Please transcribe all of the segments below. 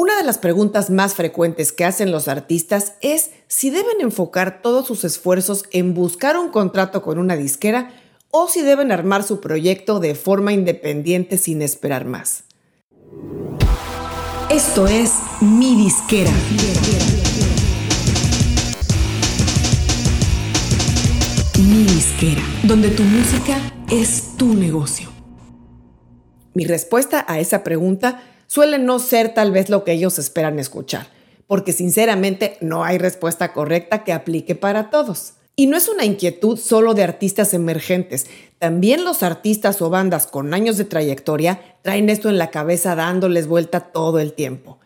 Una de las preguntas más frecuentes que hacen los artistas es si deben enfocar todos sus esfuerzos en buscar un contrato con una disquera o si deben armar su proyecto de forma independiente sin esperar más. Esto es Mi Disquera. Mi Disquera, donde tu música es tu negocio. Mi respuesta a esa pregunta suele no ser tal vez lo que ellos esperan escuchar, porque sinceramente no hay respuesta correcta que aplique para todos. Y no es una inquietud solo de artistas emergentes, también los artistas o bandas con años de trayectoria traen esto en la cabeza dándoles vuelta todo el tiempo.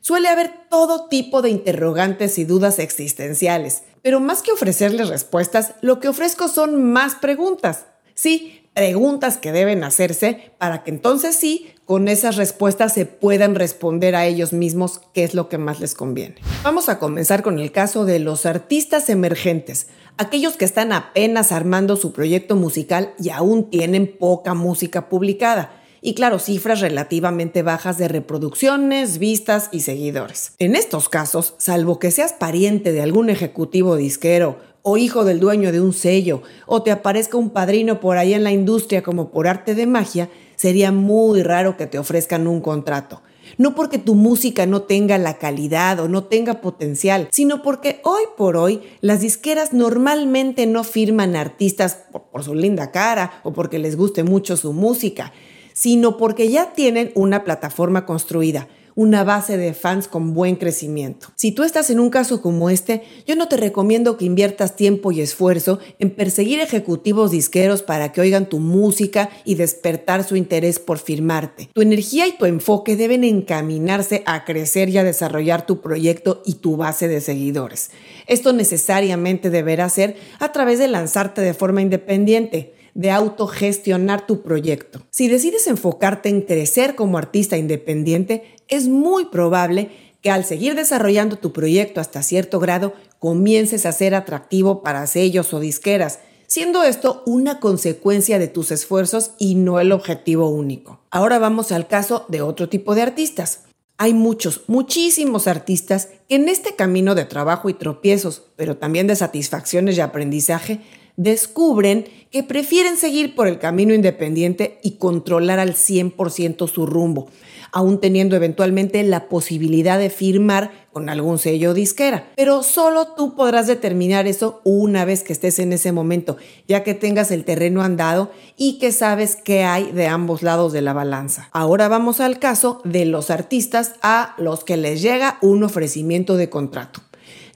Suele haber todo tipo de interrogantes y dudas existenciales, pero más que ofrecerles respuestas, lo que ofrezco son más preguntas. Sí, preguntas que deben hacerse para que entonces sí, con esas respuestas se puedan responder a ellos mismos qué es lo que más les conviene. Vamos a comenzar con el caso de los artistas emergentes, aquellos que están apenas armando su proyecto musical y aún tienen poca música publicada. Y claro, cifras relativamente bajas de reproducciones, vistas y seguidores. En estos casos, salvo que seas pariente de algún ejecutivo disquero o hijo del dueño de un sello, o te aparezca un padrino por ahí en la industria como por arte de magia, sería muy raro que te ofrezcan un contrato. No porque tu música no tenga la calidad o no tenga potencial, sino porque hoy por hoy las disqueras normalmente no firman artistas por, por su linda cara o porque les guste mucho su música, sino porque ya tienen una plataforma construida una base de fans con buen crecimiento. Si tú estás en un caso como este, yo no te recomiendo que inviertas tiempo y esfuerzo en perseguir ejecutivos disqueros para que oigan tu música y despertar su interés por firmarte. Tu energía y tu enfoque deben encaminarse a crecer y a desarrollar tu proyecto y tu base de seguidores. Esto necesariamente deberá ser a través de lanzarte de forma independiente de autogestionar tu proyecto. Si decides enfocarte en crecer como artista independiente, es muy probable que al seguir desarrollando tu proyecto hasta cierto grado comiences a ser atractivo para sellos o disqueras, siendo esto una consecuencia de tus esfuerzos y no el objetivo único. Ahora vamos al caso de otro tipo de artistas. Hay muchos, muchísimos artistas que en este camino de trabajo y tropiezos, pero también de satisfacciones y aprendizaje, descubren que prefieren seguir por el camino independiente y controlar al 100% su rumbo, aún teniendo eventualmente la posibilidad de firmar con algún sello disquera. Pero solo tú podrás determinar eso una vez que estés en ese momento, ya que tengas el terreno andado y que sabes qué hay de ambos lados de la balanza. Ahora vamos al caso de los artistas a los que les llega un ofrecimiento de contrato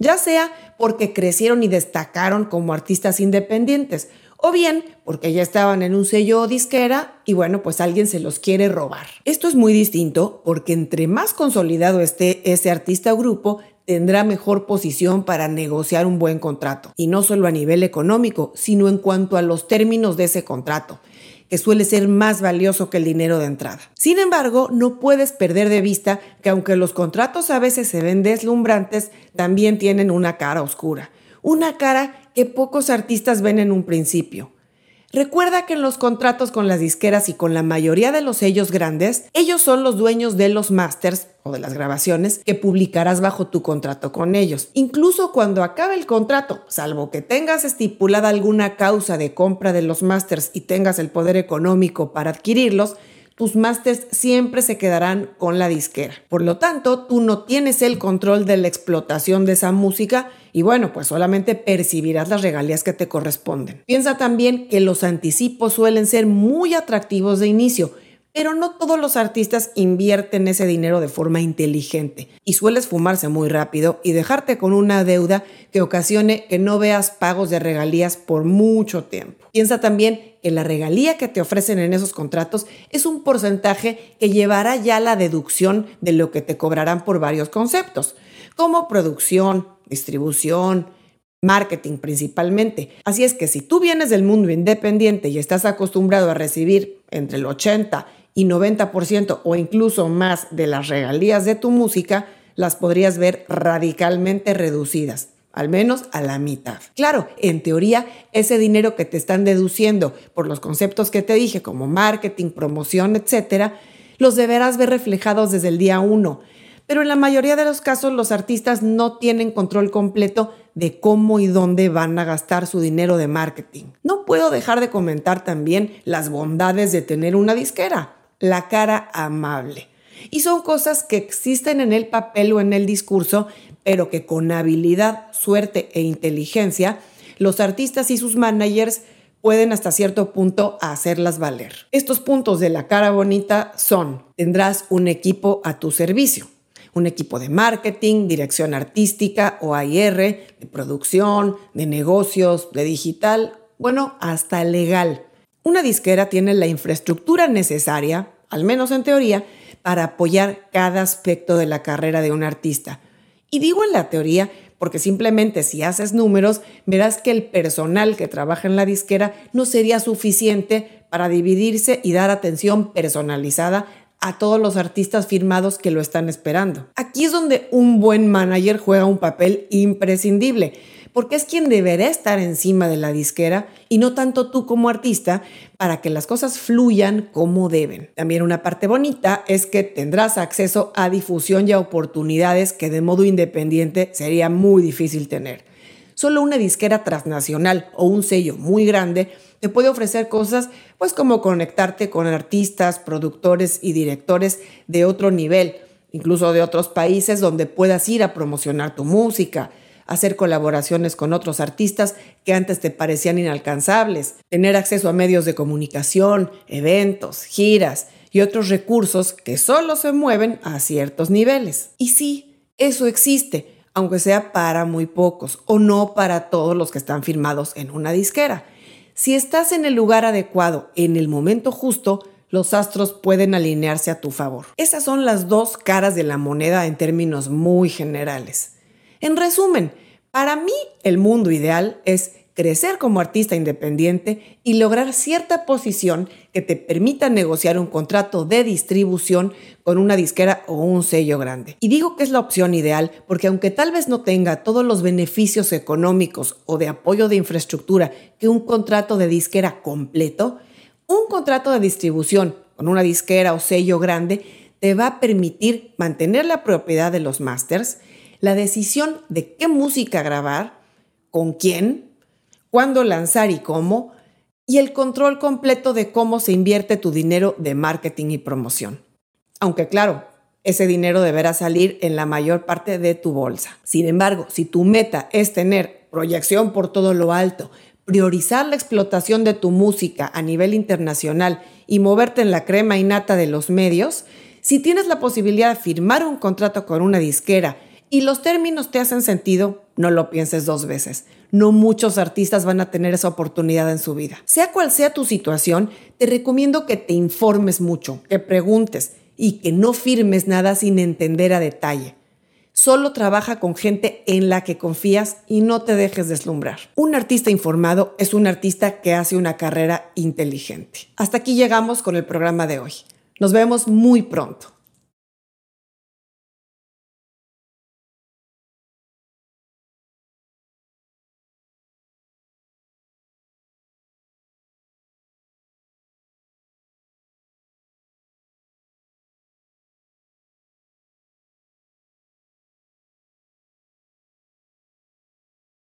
ya sea porque crecieron y destacaron como artistas independientes, o bien porque ya estaban en un sello o disquera y bueno, pues alguien se los quiere robar. Esto es muy distinto porque entre más consolidado esté ese artista o grupo, tendrá mejor posición para negociar un buen contrato. Y no solo a nivel económico, sino en cuanto a los términos de ese contrato que suele ser más valioso que el dinero de entrada. Sin embargo, no puedes perder de vista que aunque los contratos a veces se ven deslumbrantes, también tienen una cara oscura, una cara que pocos artistas ven en un principio. Recuerda que en los contratos con las disqueras y con la mayoría de los sellos grandes, ellos son los dueños de los masters o de las grabaciones que publicarás bajo tu contrato con ellos. Incluso cuando acabe el contrato, salvo que tengas estipulada alguna causa de compra de los masters y tengas el poder económico para adquirirlos, tus masters siempre se quedarán con la disquera. Por lo tanto, tú no tienes el control de la explotación de esa música y bueno, pues solamente percibirás las regalías que te corresponden. Piensa también que los anticipos suelen ser muy atractivos de inicio, pero no todos los artistas invierten ese dinero de forma inteligente y sueles fumarse muy rápido y dejarte con una deuda que ocasione que no veas pagos de regalías por mucho tiempo. Piensa también que la regalía que te ofrecen en esos contratos es un porcentaje que llevará ya la deducción de lo que te cobrarán por varios conceptos, como producción, distribución, marketing principalmente. Así es que si tú vienes del mundo independiente y estás acostumbrado a recibir entre el 80 y 90% o incluso más de las regalías de tu música, las podrías ver radicalmente reducidas, al menos a la mitad. Claro, en teoría, ese dinero que te están deduciendo por los conceptos que te dije, como marketing, promoción, etcétera, los deberás ver reflejados desde el día uno pero en la mayoría de los casos los artistas no tienen control completo de cómo y dónde van a gastar su dinero de marketing. No puedo dejar de comentar también las bondades de tener una disquera, la cara amable. Y son cosas que existen en el papel o en el discurso, pero que con habilidad, suerte e inteligencia, los artistas y sus managers pueden hasta cierto punto hacerlas valer. Estos puntos de la cara bonita son, tendrás un equipo a tu servicio, un equipo de marketing, dirección artística o AIR, de producción, de negocios, de digital, bueno, hasta legal. Una disquera tiene la infraestructura necesaria, al menos en teoría, para apoyar cada aspecto de la carrera de un artista. Y digo en la teoría porque simplemente si haces números, verás que el personal que trabaja en la disquera no sería suficiente para dividirse y dar atención personalizada a todos los artistas firmados que lo están esperando. Aquí es donde un buen manager juega un papel imprescindible porque es quien deberá estar encima de la disquera y no tanto tú como artista para que las cosas fluyan como deben. También una parte bonita es que tendrás acceso a difusión y a oportunidades que de modo independiente sería muy difícil tener. Solo una disquera transnacional o un sello muy grande te puede ofrecer cosas pues como conectarte con artistas, productores y directores de otro nivel, incluso de otros países donde puedas ir a promocionar tu música, hacer colaboraciones con otros artistas que antes te parecían inalcanzables, tener acceso a medios de comunicación, eventos, giras y otros recursos que solo se mueven a ciertos niveles. Y sí, eso existe, aunque sea para muy pocos o no para todos los que están firmados en una disquera. Si estás en el lugar adecuado, en el momento justo, los astros pueden alinearse a tu favor. Esas son las dos caras de la moneda en términos muy generales. En resumen, para mí el mundo ideal es crecer como artista independiente y lograr cierta posición que te permita negociar un contrato de distribución con una disquera o un sello grande. Y digo que es la opción ideal porque aunque tal vez no tenga todos los beneficios económicos o de apoyo de infraestructura que un contrato de disquera completo, un contrato de distribución con una disquera o sello grande te va a permitir mantener la propiedad de los masters, la decisión de qué música grabar, con quién, cuándo lanzar y cómo, y el control completo de cómo se invierte tu dinero de marketing y promoción. Aunque claro, ese dinero deberá salir en la mayor parte de tu bolsa. Sin embargo, si tu meta es tener proyección por todo lo alto, priorizar la explotación de tu música a nivel internacional y moverte en la crema innata de los medios, si tienes la posibilidad de firmar un contrato con una disquera y los términos te hacen sentido, no lo pienses dos veces. No muchos artistas van a tener esa oportunidad en su vida. Sea cual sea tu situación, te recomiendo que te informes mucho, que preguntes y que no firmes nada sin entender a detalle. Solo trabaja con gente en la que confías y no te dejes deslumbrar. Un artista informado es un artista que hace una carrera inteligente. Hasta aquí llegamos con el programa de hoy. Nos vemos muy pronto.